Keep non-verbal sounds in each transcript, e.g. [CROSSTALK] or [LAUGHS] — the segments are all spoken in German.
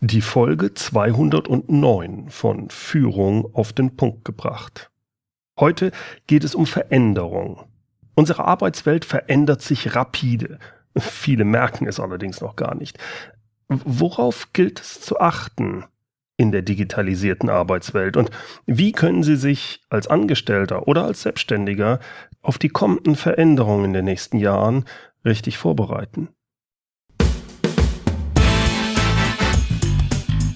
Die Folge 209 von Führung auf den Punkt gebracht. Heute geht es um Veränderung. Unsere Arbeitswelt verändert sich rapide. [LAUGHS] Viele merken es allerdings noch gar nicht. Worauf gilt es zu achten in der digitalisierten Arbeitswelt und wie können Sie sich als Angestellter oder als Selbstständiger auf die kommenden Veränderungen in den nächsten Jahren richtig vorbereiten?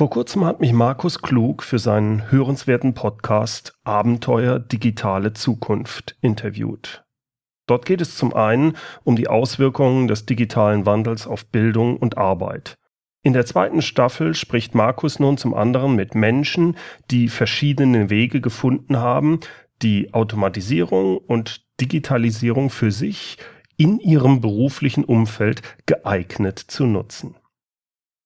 Vor kurzem hat mich Markus Klug für seinen hörenswerten Podcast Abenteuer Digitale Zukunft interviewt. Dort geht es zum einen um die Auswirkungen des digitalen Wandels auf Bildung und Arbeit. In der zweiten Staffel spricht Markus nun zum anderen mit Menschen, die verschiedene Wege gefunden haben, die Automatisierung und Digitalisierung für sich in ihrem beruflichen Umfeld geeignet zu nutzen.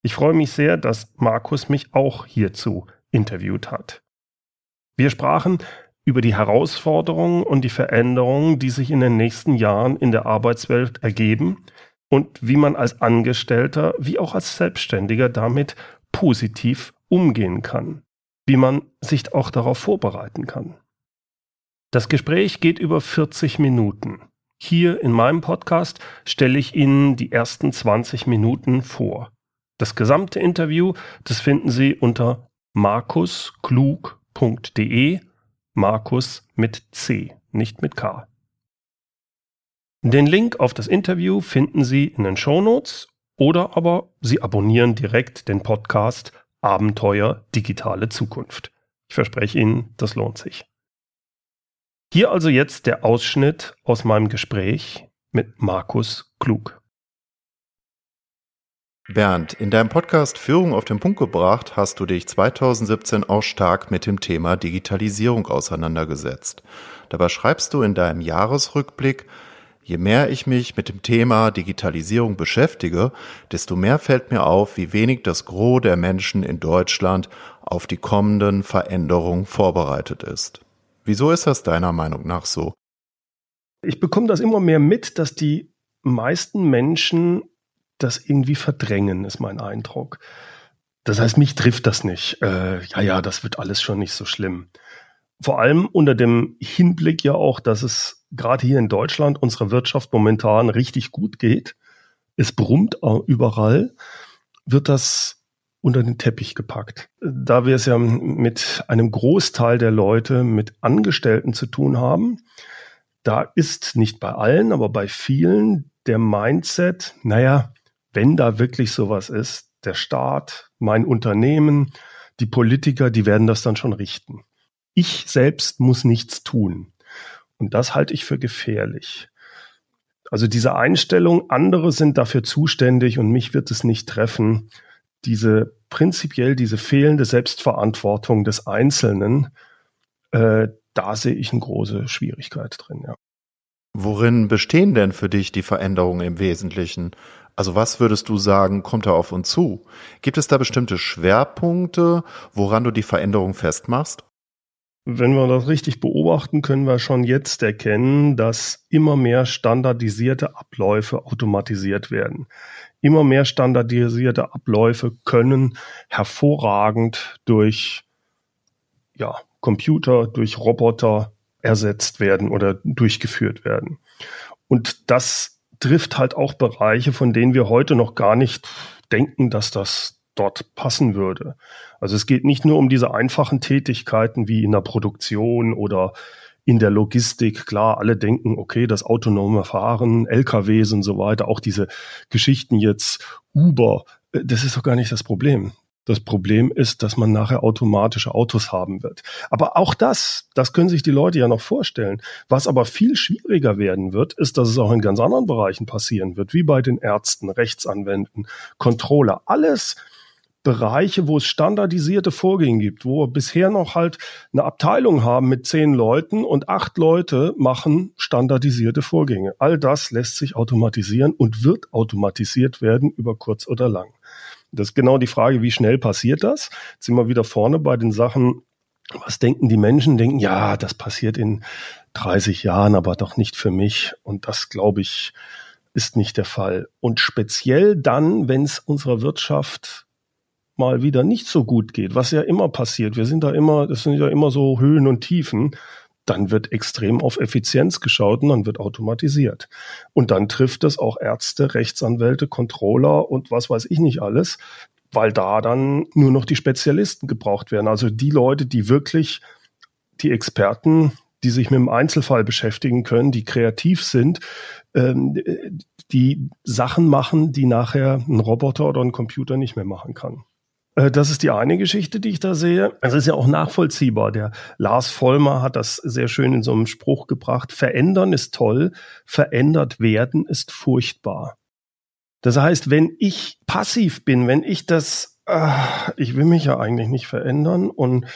Ich freue mich sehr, dass Markus mich auch hierzu interviewt hat. Wir sprachen über die Herausforderungen und die Veränderungen, die sich in den nächsten Jahren in der Arbeitswelt ergeben und wie man als Angestellter wie auch als Selbstständiger damit positiv umgehen kann, wie man sich auch darauf vorbereiten kann. Das Gespräch geht über 40 Minuten. Hier in meinem Podcast stelle ich Ihnen die ersten 20 Minuten vor. Das gesamte Interview, das finden Sie unter markusklug.de, Markus mit C, nicht mit K. Den Link auf das Interview finden Sie in den Shownotes oder aber Sie abonnieren direkt den Podcast Abenteuer Digitale Zukunft. Ich verspreche Ihnen, das lohnt sich. Hier also jetzt der Ausschnitt aus meinem Gespräch mit Markus Klug. Bernd, in deinem Podcast Führung auf den Punkt gebracht hast du dich 2017 auch stark mit dem Thema Digitalisierung auseinandergesetzt. Dabei schreibst du in deinem Jahresrückblick, je mehr ich mich mit dem Thema Digitalisierung beschäftige, desto mehr fällt mir auf, wie wenig das Gros der Menschen in Deutschland auf die kommenden Veränderungen vorbereitet ist. Wieso ist das deiner Meinung nach so? Ich bekomme das immer mehr mit, dass die meisten Menschen das irgendwie verdrängen, ist mein Eindruck. Das heißt, mich trifft das nicht. Äh, ja, ja, das wird alles schon nicht so schlimm. Vor allem unter dem Hinblick ja auch, dass es gerade hier in Deutschland unserer Wirtschaft momentan richtig gut geht. Es brummt überall, wird das unter den Teppich gepackt. Da wir es ja mit einem Großteil der Leute mit Angestellten zu tun haben, da ist nicht bei allen, aber bei vielen der Mindset, naja, wenn da wirklich sowas ist, der Staat, mein Unternehmen, die Politiker, die werden das dann schon richten. Ich selbst muss nichts tun. Und das halte ich für gefährlich. Also diese Einstellung, andere sind dafür zuständig und mich wird es nicht treffen, diese prinzipiell diese fehlende Selbstverantwortung des Einzelnen, äh, da sehe ich eine große Schwierigkeit drin, ja. Worin bestehen denn für dich die Veränderungen im Wesentlichen? Also was würdest du sagen, kommt da auf uns zu? Gibt es da bestimmte Schwerpunkte, woran du die Veränderung festmachst? Wenn wir das richtig beobachten, können wir schon jetzt erkennen, dass immer mehr standardisierte Abläufe automatisiert werden. Immer mehr standardisierte Abläufe können hervorragend durch ja, Computer, durch Roboter ersetzt werden oder durchgeführt werden. Und das trifft halt auch Bereiche, von denen wir heute noch gar nicht denken, dass das dort passen würde. Also es geht nicht nur um diese einfachen Tätigkeiten wie in der Produktion oder in der Logistik. Klar, alle denken, okay, das autonome Fahren, LKWs und so weiter, auch diese Geschichten jetzt, Uber, äh, das ist doch gar nicht das Problem. Das Problem ist, dass man nachher automatische Autos haben wird. Aber auch das, das können sich die Leute ja noch vorstellen. Was aber viel schwieriger werden wird, ist, dass es auch in ganz anderen Bereichen passieren wird, wie bei den Ärzten, Rechtsanwälten, Controller. Alles Bereiche, wo es standardisierte Vorgänge gibt, wo wir bisher noch halt eine Abteilung haben mit zehn Leuten und acht Leute machen standardisierte Vorgänge. All das lässt sich automatisieren und wird automatisiert werden über kurz oder lang. Das ist genau die Frage, wie schnell passiert das? Jetzt sind wir wieder vorne bei den Sachen, was denken die Menschen? Denken, ja, das passiert in 30 Jahren, aber doch nicht für mich. Und das, glaube ich, ist nicht der Fall. Und speziell dann, wenn es unserer Wirtschaft mal wieder nicht so gut geht, was ja immer passiert. Wir sind da immer, das sind ja immer so Höhen und Tiefen. Dann wird extrem auf Effizienz geschaut und dann wird automatisiert. Und dann trifft es auch Ärzte, Rechtsanwälte, Controller und was weiß ich nicht alles, weil da dann nur noch die Spezialisten gebraucht werden. Also die Leute, die wirklich die Experten, die sich mit dem Einzelfall beschäftigen können, die kreativ sind, ähm, die Sachen machen, die nachher ein Roboter oder ein Computer nicht mehr machen kann. Äh, das ist die eine Geschichte, die ich da sehe. Es ist ja auch nachvollziehbar. Der Lars Vollmer hat das sehr schön in so einem Spruch gebracht. Verändern ist toll, verändert werden ist furchtbar. Das heißt, wenn ich passiv bin, wenn ich das, äh, ich will mich ja eigentlich nicht verändern und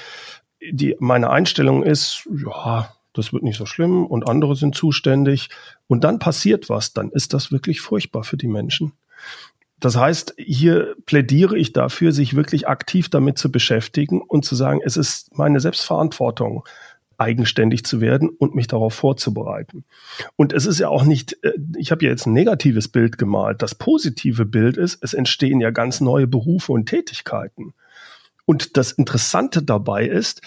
die, meine Einstellung ist, ja, das wird nicht so schlimm und andere sind zuständig und dann passiert was, dann ist das wirklich furchtbar für die Menschen. Das heißt, hier plädiere ich dafür, sich wirklich aktiv damit zu beschäftigen und zu sagen, es ist meine Selbstverantwortung, eigenständig zu werden und mich darauf vorzubereiten. Und es ist ja auch nicht, äh, ich habe ja jetzt ein negatives Bild gemalt. Das positive Bild ist, es entstehen ja ganz neue Berufe und Tätigkeiten. Und das Interessante dabei ist,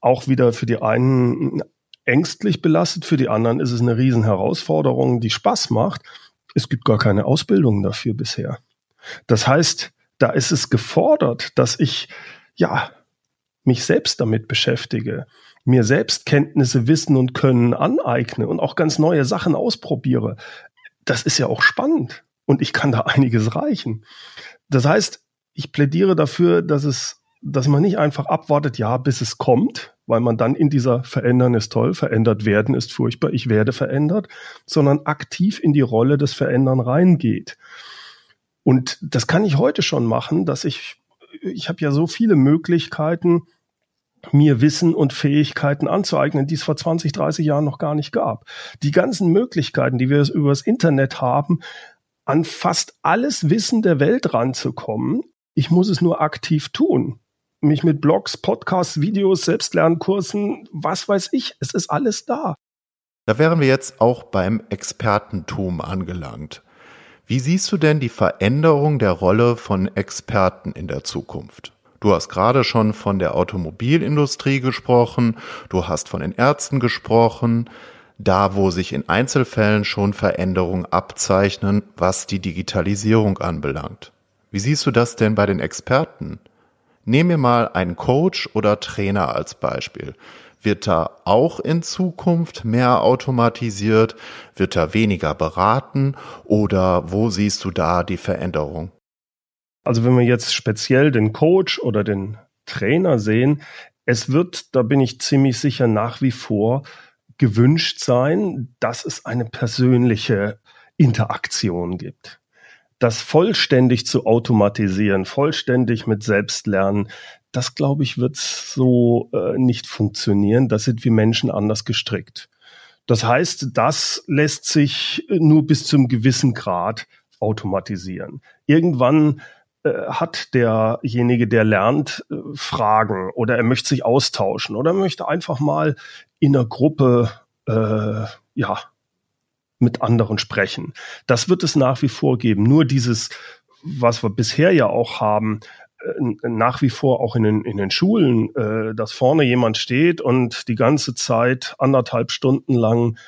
auch wieder für die einen ängstlich belastet, für die anderen ist es eine Riesenherausforderung, die Spaß macht. Es gibt gar keine Ausbildung dafür bisher. Das heißt, da ist es gefordert, dass ich, ja, mich selbst damit beschäftige, mir selbst Kenntnisse, Wissen und Können aneigne und auch ganz neue Sachen ausprobiere. Das ist ja auch spannend und ich kann da einiges reichen. Das heißt, ich plädiere dafür, dass es dass man nicht einfach abwartet, ja, bis es kommt, weil man dann in dieser Verändern ist toll, verändert werden ist furchtbar, ich werde verändert, sondern aktiv in die Rolle des Verändern reingeht. Und das kann ich heute schon machen, dass ich, ich habe ja so viele Möglichkeiten, mir Wissen und Fähigkeiten anzueignen, die es vor 20, 30 Jahren noch gar nicht gab. Die ganzen Möglichkeiten, die wir über das Internet haben, an fast alles Wissen der Welt ranzukommen. Ich muss es nur aktiv tun mich mit Blogs, Podcasts, Videos, Selbstlernkursen, was weiß ich, es ist alles da. Da wären wir jetzt auch beim Expertentum angelangt. Wie siehst du denn die Veränderung der Rolle von Experten in der Zukunft? Du hast gerade schon von der Automobilindustrie gesprochen, du hast von den Ärzten gesprochen, da wo sich in Einzelfällen schon Veränderungen abzeichnen, was die Digitalisierung anbelangt. Wie siehst du das denn bei den Experten? Nehmen wir mal einen Coach oder Trainer als Beispiel. Wird da auch in Zukunft mehr automatisiert? Wird da weniger beraten? Oder wo siehst du da die Veränderung? Also wenn wir jetzt speziell den Coach oder den Trainer sehen, es wird, da bin ich ziemlich sicher, nach wie vor gewünscht sein, dass es eine persönliche Interaktion gibt das vollständig zu automatisieren, vollständig mit Selbstlernen, das glaube ich, wird so äh, nicht funktionieren. Das sind wir Menschen anders gestrickt. Das heißt, das lässt sich nur bis zum gewissen Grad automatisieren. Irgendwann äh, hat derjenige, der lernt, äh, Fragen oder er möchte sich austauschen oder möchte einfach mal in einer Gruppe äh, ja mit anderen sprechen. Das wird es nach wie vor geben. Nur dieses, was wir bisher ja auch haben, äh, nach wie vor auch in den, in den Schulen, äh, dass vorne jemand steht und die ganze Zeit anderthalb Stunden lang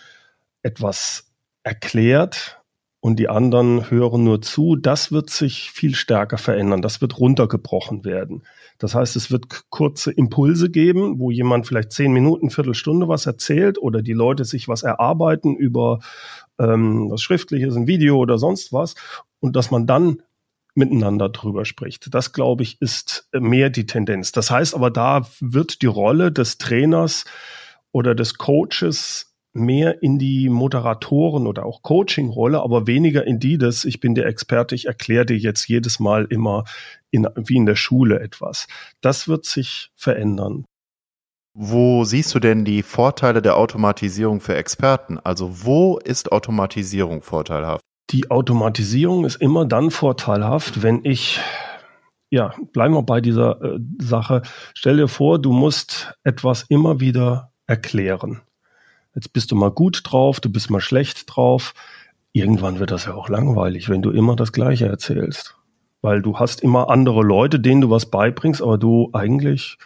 etwas erklärt und die anderen hören nur zu, das wird sich viel stärker verändern. Das wird runtergebrochen werden. Das heißt, es wird kurze Impulse geben, wo jemand vielleicht zehn Minuten, Viertelstunde was erzählt oder die Leute sich was erarbeiten über ähm, was Schriftliches, ein Video oder sonst was und dass man dann miteinander drüber spricht. Das, glaube ich, ist mehr die Tendenz. Das heißt aber, da wird die Rolle des Trainers oder des Coaches mehr in die Moderatoren oder auch Coaching-Rolle, aber weniger in die des, ich bin der Experte, ich erkläre dir jetzt jedes Mal immer in, wie in der Schule etwas. Das wird sich verändern. Wo siehst du denn die Vorteile der Automatisierung für Experten? Also wo ist Automatisierung vorteilhaft? Die Automatisierung ist immer dann vorteilhaft, wenn ich, ja, bleiben wir bei dieser äh, Sache. Stell dir vor, du musst etwas immer wieder erklären. Jetzt bist du mal gut drauf, du bist mal schlecht drauf. Irgendwann wird das ja auch langweilig, wenn du immer das Gleiche erzählst. Weil du hast immer andere Leute, denen du was beibringst, aber du eigentlich,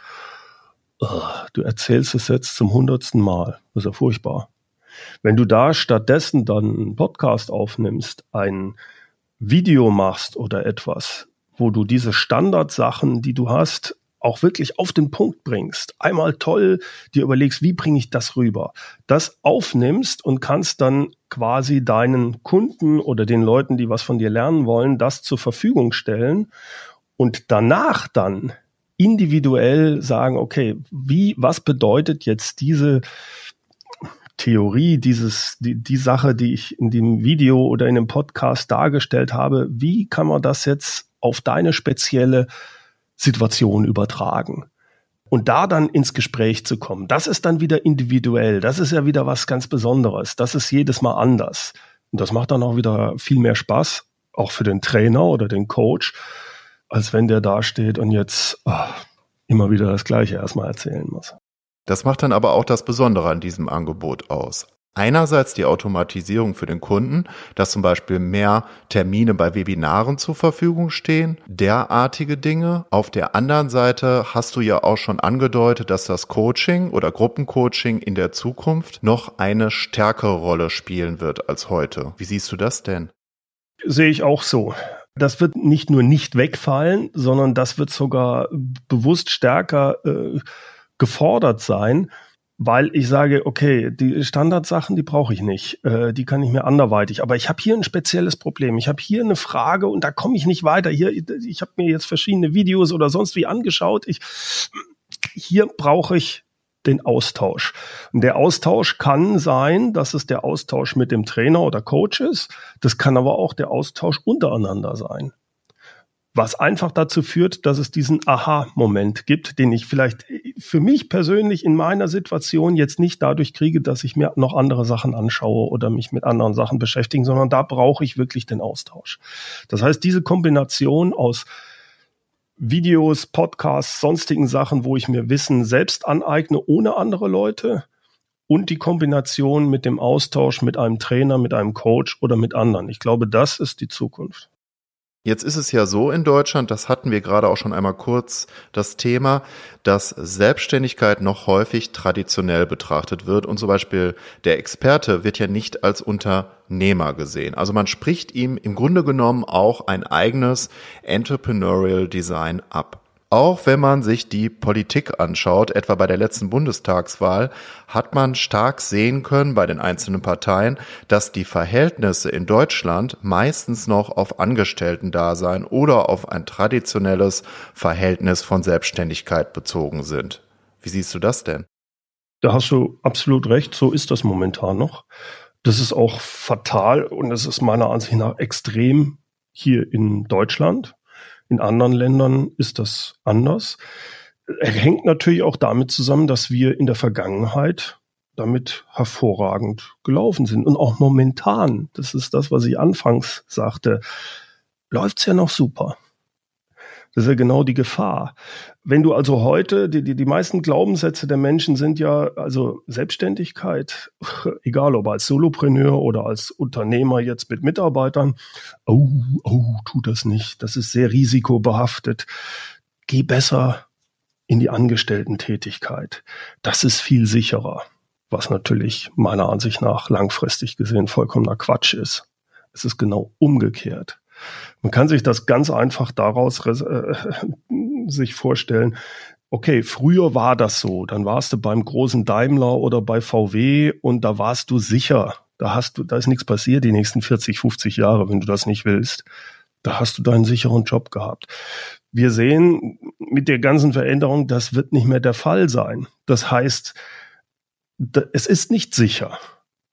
uh, du erzählst es jetzt zum hundertsten Mal. Das ist ja furchtbar. Wenn du da stattdessen dann einen Podcast aufnimmst, ein Video machst oder etwas, wo du diese Standardsachen, die du hast, auch wirklich auf den Punkt bringst, einmal toll dir überlegst, wie bringe ich das rüber, das aufnimmst und kannst dann quasi deinen Kunden oder den Leuten, die was von dir lernen wollen, das zur Verfügung stellen und danach dann individuell sagen, okay, wie, was bedeutet jetzt diese Theorie, dieses, die, die Sache, die ich in dem Video oder in dem Podcast dargestellt habe, wie kann man das jetzt auf deine spezielle Situation übertragen. Und da dann ins Gespräch zu kommen, das ist dann wieder individuell. Das ist ja wieder was ganz Besonderes. Das ist jedes Mal anders. Und das macht dann auch wieder viel mehr Spaß, auch für den Trainer oder den Coach, als wenn der da steht und jetzt ach, immer wieder das Gleiche erstmal erzählen muss. Das macht dann aber auch das Besondere an diesem Angebot aus. Einerseits die Automatisierung für den Kunden, dass zum Beispiel mehr Termine bei Webinaren zur Verfügung stehen, derartige Dinge. Auf der anderen Seite hast du ja auch schon angedeutet, dass das Coaching oder Gruppencoaching in der Zukunft noch eine stärkere Rolle spielen wird als heute. Wie siehst du das denn? Sehe ich auch so. Das wird nicht nur nicht wegfallen, sondern das wird sogar bewusst stärker äh, gefordert sein weil ich sage, okay, die Standardsachen, die brauche ich nicht, äh, die kann ich mir anderweitig. Aber ich habe hier ein spezielles Problem. Ich habe hier eine Frage und da komme ich nicht weiter. Hier, ich habe mir jetzt verschiedene Videos oder sonst wie angeschaut. Ich, hier brauche ich den Austausch. Und der Austausch kann sein, dass es der Austausch mit dem Trainer oder Coach ist. Das kann aber auch der Austausch untereinander sein was einfach dazu führt, dass es diesen Aha-Moment gibt, den ich vielleicht für mich persönlich in meiner Situation jetzt nicht dadurch kriege, dass ich mir noch andere Sachen anschaue oder mich mit anderen Sachen beschäftige, sondern da brauche ich wirklich den Austausch. Das heißt, diese Kombination aus Videos, Podcasts, sonstigen Sachen, wo ich mir Wissen selbst aneigne, ohne andere Leute, und die Kombination mit dem Austausch mit einem Trainer, mit einem Coach oder mit anderen. Ich glaube, das ist die Zukunft. Jetzt ist es ja so in Deutschland, das hatten wir gerade auch schon einmal kurz das Thema, dass Selbstständigkeit noch häufig traditionell betrachtet wird und zum Beispiel der Experte wird ja nicht als Unternehmer gesehen. Also man spricht ihm im Grunde genommen auch ein eigenes Entrepreneurial Design ab. Auch wenn man sich die Politik anschaut, etwa bei der letzten Bundestagswahl, hat man stark sehen können bei den einzelnen Parteien, dass die Verhältnisse in Deutschland meistens noch auf Angestellten-Dasein oder auf ein traditionelles Verhältnis von Selbstständigkeit bezogen sind. Wie siehst du das denn? Da hast du absolut recht, so ist das momentan noch. Das ist auch fatal und es ist meiner Ansicht nach extrem hier in Deutschland. In anderen Ländern ist das anders. Er hängt natürlich auch damit zusammen, dass wir in der Vergangenheit damit hervorragend gelaufen sind. Und auch momentan, das ist das, was ich anfangs sagte, läuft's ja noch super. Das ist ja genau die Gefahr. Wenn du also heute, die, die, die meisten Glaubenssätze der Menschen sind ja, also Selbstständigkeit, [LAUGHS] egal ob als Solopreneur oder als Unternehmer jetzt mit Mitarbeitern, oh, oh, tu das nicht, das ist sehr risikobehaftet. Geh besser in die Angestellten-Tätigkeit. Das ist viel sicherer, was natürlich meiner Ansicht nach langfristig gesehen vollkommener Quatsch ist. Es ist genau umgekehrt. Man kann sich das ganz einfach daraus äh, sich vorstellen. Okay, früher war das so. Dann warst du beim großen Daimler oder bei VW und da warst du sicher. Da hast du, da ist nichts passiert die nächsten 40, 50 Jahre, wenn du das nicht willst. Da hast du deinen sicheren Job gehabt. Wir sehen mit der ganzen Veränderung, das wird nicht mehr der Fall sein. Das heißt, es ist nicht sicher.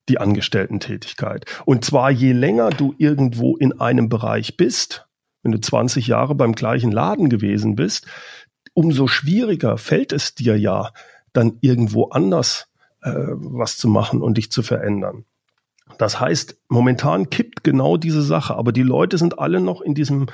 Die Angestellten-Tätigkeit. Und zwar je länger du irgendwo in einem Bereich bist, wenn du 20 Jahre beim gleichen Laden gewesen bist, umso schwieriger fällt es dir ja, dann irgendwo anders äh, was zu machen und dich zu verändern. Das heißt, momentan kippt genau diese Sache, aber die Leute sind alle noch in diesem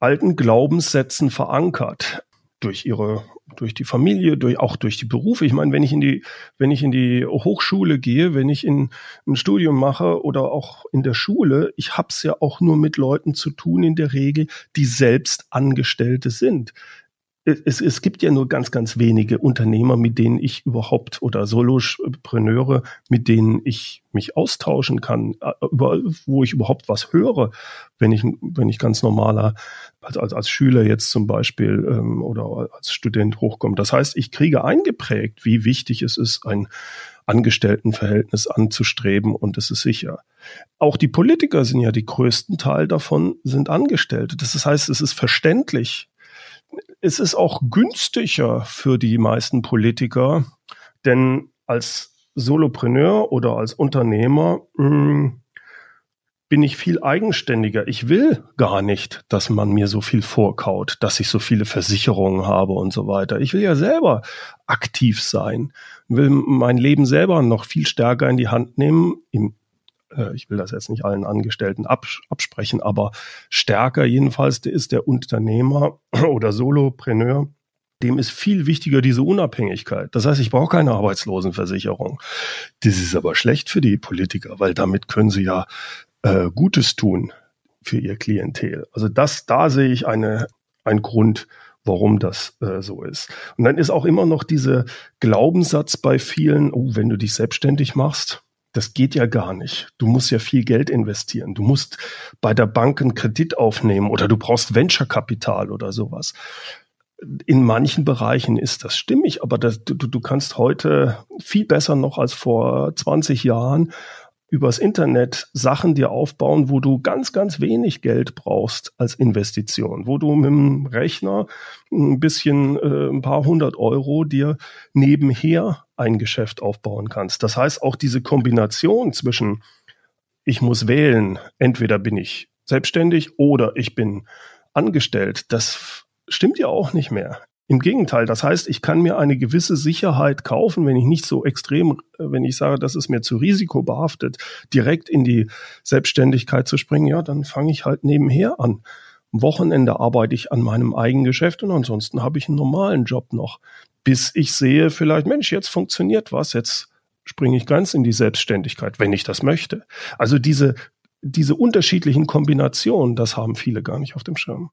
alten Glaubenssätzen verankert durch ihre durch die Familie, durch auch durch die Berufe. Ich meine, wenn ich in die wenn ich in die Hochschule gehe, wenn ich in ein Studium mache oder auch in der Schule, ich hab's ja auch nur mit Leuten zu tun in der Regel, die selbst Angestellte sind es, es gibt ja nur ganz, ganz wenige Unternehmer, mit denen ich überhaupt oder Solopreneure, mit denen ich mich austauschen kann, über, wo ich überhaupt was höre, wenn ich, wenn ich ganz normaler, als, als, als Schüler jetzt zum Beispiel ähm, oder als Student hochkomme. Das heißt, ich kriege eingeprägt, wie wichtig es ist, ein Angestelltenverhältnis anzustreben und es ist sicher. Auch die Politiker sind ja die größten Teil davon sind Angestellte. Das heißt, es ist verständlich, es ist auch günstiger für die meisten Politiker, denn als Solopreneur oder als Unternehmer mh, hm, bin ich viel eigenständiger. Ich will gar nicht, dass man mir so viel vorkaut, dass ich so viele Versicherungen habe und so weiter. Ich will ja selber aktiv sein, will mein Leben selber noch viel stärker in die Hand nehmen, im äh, ich will das jetzt nicht allen Angestellten absprechen, aber stärker jedenfalls ist der Unternehmer [CLEARS THROAT] oder Solopreneur, dem ist viel wichtiger diese Unabhängigkeit. Das heißt, ich brauche keine Arbeitslosenversicherung. Das ist aber schlecht für die Politiker, weil damit können sie ja äh, Gutes tun für ihr Klientel. Also das, da sehe ich eine, einen Grund, warum das äh, so ist. Und dann ist auch immer noch dieser Glaubenssatz bei vielen, oh, wenn du dich selbstständig machst, das geht ja gar nicht. Du musst ja viel Geld investieren. Du musst bei der Bank einen Kredit aufnehmen oder du brauchst Venture-Kapital oder sowas. In manchen Bereichen ist das stimmig, aber das, du, du kannst heute viel besser noch als vor 20 Jahren übers Internet Sachen dir aufbauen, wo du ganz, ganz wenig Geld brauchst als Investition, wo du mit dem Rechner ein bisschen, äh, ein paar hundert Euro dir nebenher ein Geschäft aufbauen kannst. Das heißt, auch diese Kombination zwischen ich muss wählen, entweder bin ich selbstständig oder ich bin angestellt, das stimmt ja auch nicht mehr. Im Gegenteil, das heißt, ich kann mir eine gewisse Sicherheit kaufen, wenn ich nicht so extrem, wenn ich sage, das ist mir zu risikobehaftet, direkt in die Selbstständigkeit zu springen, ja, dann fange ich halt nebenher an. Wochenende arbeite ich an meinem eigenen Geschäft und ansonsten habe ich einen normalen Job noch, bis ich sehe, vielleicht, Mensch, jetzt funktioniert was, jetzt springe ich ganz in die Selbstständigkeit, wenn ich das möchte. Also diese, diese unterschiedlichen Kombinationen, das haben viele gar nicht auf dem Schirm.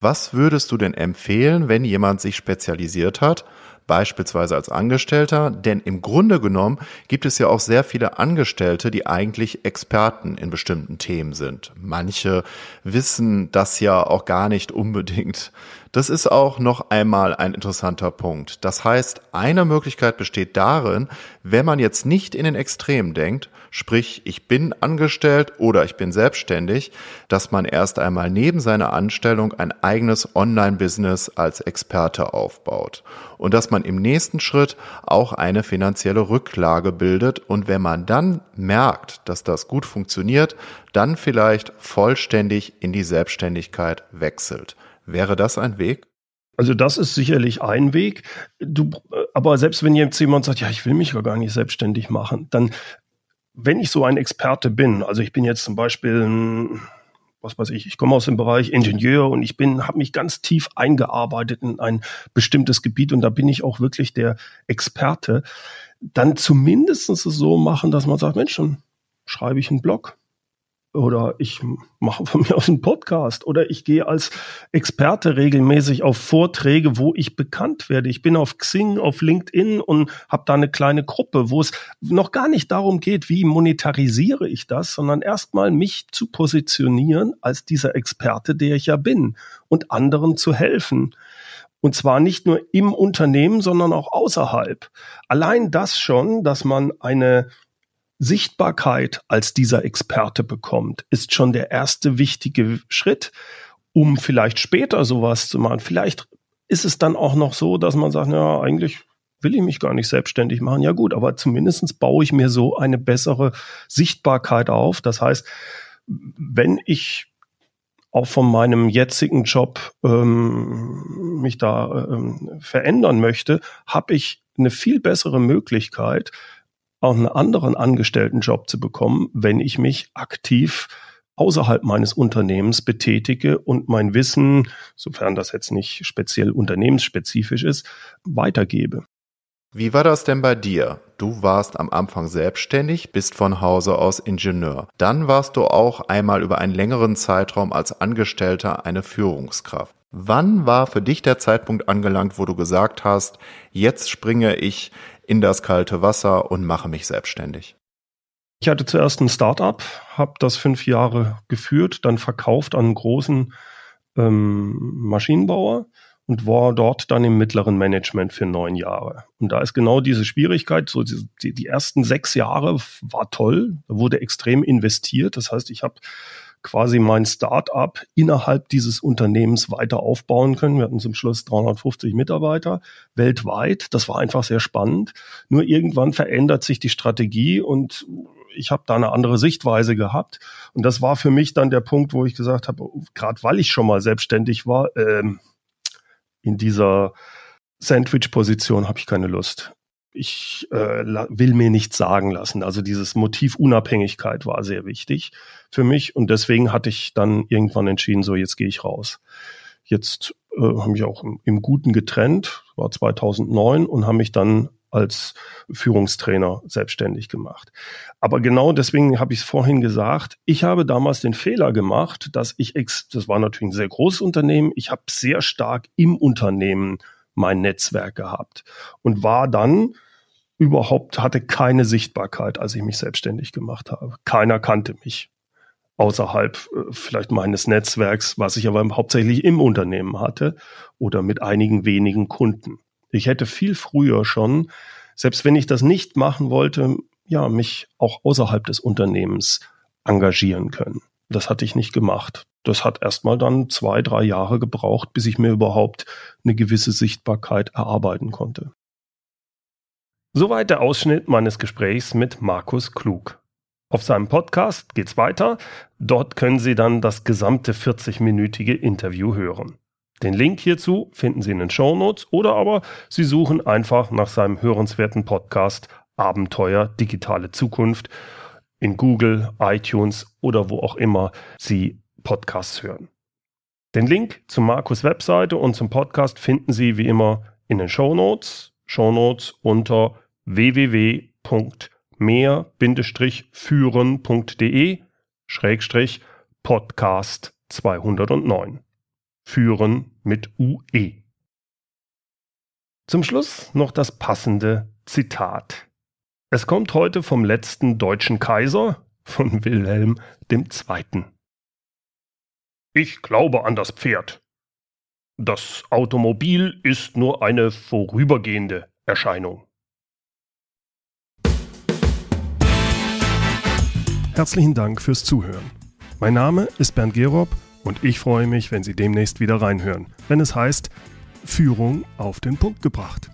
Was würdest du denn empfehlen, wenn jemand sich spezialisiert hat, beispielsweise als Angestellter? Denn im Grunde genommen gibt es ja auch sehr viele Angestellte, die eigentlich Experten in bestimmten Themen sind. Manche wissen das ja auch gar nicht unbedingt das ist auch noch einmal ein interessanter Punkt. Das heißt, eine Möglichkeit besteht darin, wenn man jetzt nicht in den Extremen denkt, sprich ich bin angestellt oder ich bin selbstständig, dass man erst einmal neben seiner Anstellung ein eigenes Online-Business als Experte aufbaut und dass man im nächsten Schritt auch eine finanzielle Rücklage bildet und wenn man dann merkt, dass das gut funktioniert, dann vielleicht vollständig in die Selbstständigkeit wechselt. Wäre das ein Weg? Also das ist sicherlich ein Weg. Du, aber selbst wenn jetzt jemand sagt, ja, ich will mich gar nicht selbstständig machen, dann, wenn ich so ein Experte bin, also ich bin jetzt zum Beispiel, was weiß ich, ich komme aus dem Bereich Ingenieur und ich bin, habe mich ganz tief eingearbeitet in ein bestimmtes Gebiet und da bin ich auch wirklich der Experte, dann zumindest so machen, dass man sagt, Mensch, dann schreibe ich einen Blog oder ich mache von mir aus einen Podcast oder ich gehe als Experte regelmäßig auf Vorträge, wo ich bekannt werde. Ich bin auf Xing, auf LinkedIn und habe da eine kleine Gruppe, wo es noch gar nicht darum geht, wie monetarisiere ich das, sondern erstmal mich zu positionieren als dieser Experte, der ich ja bin und anderen zu helfen. Und zwar nicht nur im Unternehmen, sondern auch außerhalb. Allein das schon, dass man eine Sichtbarkeit als dieser Experte bekommt, ist schon der erste wichtige Schritt, um vielleicht später sowas zu machen. Vielleicht ist es dann auch noch so, dass man sagt, ja, eigentlich will ich mich gar nicht selbstständig machen. Ja gut, aber zumindestens baue ich mir so eine bessere Sichtbarkeit auf. Das heißt, wenn ich auch von meinem jetzigen Job ähm, mich da ähm, verändern möchte, habe ich eine viel bessere Möglichkeit, auch einen anderen Angestelltenjob zu bekommen, wenn ich mich aktiv außerhalb meines Unternehmens betätige und mein Wissen, sofern das jetzt nicht speziell unternehmensspezifisch ist, weitergebe. Wie war das denn bei dir? Du warst am Anfang selbstständig, bist von Hause aus Ingenieur. Dann warst du auch einmal über einen längeren Zeitraum als Angestellter eine Führungskraft. Wann war für dich der Zeitpunkt angelangt, wo du gesagt hast, jetzt springe ich in das kalte Wasser und mache mich selbstständig? Ich hatte zuerst ein Startup, habe das fünf Jahre geführt, dann verkauft an einen großen ähm, Maschinenbauer und war dort dann im mittleren Management für neun Jahre. Und da ist genau diese Schwierigkeit, so die, die ersten sechs Jahre war toll, wurde extrem investiert. Das heißt, ich habe quasi mein Start-up innerhalb dieses Unternehmens weiter aufbauen können. Wir hatten zum Schluss 350 Mitarbeiter weltweit. Das war einfach sehr spannend. Nur irgendwann verändert sich die Strategie und ich habe da eine andere Sichtweise gehabt. Und das war für mich dann der Punkt, wo ich gesagt habe, gerade weil ich schon mal selbstständig war, ähm, in dieser Sandwich-Position habe ich keine Lust. Ich äh, will mir nichts sagen lassen. Also dieses Motiv Unabhängigkeit war sehr wichtig für mich und deswegen hatte ich dann irgendwann entschieden, so jetzt gehe ich raus. Jetzt äh, habe mich auch im, im Guten getrennt, war 2009 und habe mich dann als Führungstrainer selbstständig gemacht. Aber genau deswegen habe ich es vorhin gesagt, ich habe damals den Fehler gemacht, dass ich, ex das war natürlich ein sehr großes Unternehmen, ich habe sehr stark im Unternehmen mein Netzwerk gehabt und war dann überhaupt, hatte keine Sichtbarkeit, als ich mich selbstständig gemacht habe. Keiner kannte mich außerhalb äh, vielleicht meines Netzwerks, was ich aber hauptsächlich im Unternehmen hatte oder mit einigen wenigen Kunden. Ich hätte viel früher schon, selbst wenn ich das nicht machen wollte, ja, mich auch außerhalb des Unternehmens engagieren können. Das hatte ich nicht gemacht. Das hat erstmal dann zwei, drei Jahre gebraucht, bis ich mir überhaupt eine gewisse Sichtbarkeit erarbeiten konnte. Soweit der Ausschnitt meines Gesprächs mit Markus Klug. Auf seinem Podcast geht's weiter. Dort können Sie dann das gesamte 40-minütige Interview hören. Den Link hierzu finden Sie in den Show Notes oder aber Sie suchen einfach nach seinem hörenswerten Podcast Abenteuer digitale Zukunft in Google, iTunes oder wo auch immer Sie Podcasts hören. Den Link zu Markus Webseite und zum Podcast finden Sie wie immer in den Show Notes. Show Notes unter www.mehr-führen.de Schrägstrich Podcast 209 führen mit UE. Zum Schluss noch das passende Zitat. Es kommt heute vom letzten deutschen Kaiser, von Wilhelm II. Ich glaube an das Pferd. Das Automobil ist nur eine vorübergehende Erscheinung. Herzlichen Dank fürs Zuhören. Mein Name ist Bernd Gerob und ich freue mich, wenn Sie demnächst wieder reinhören, wenn es heißt Führung auf den Punkt gebracht.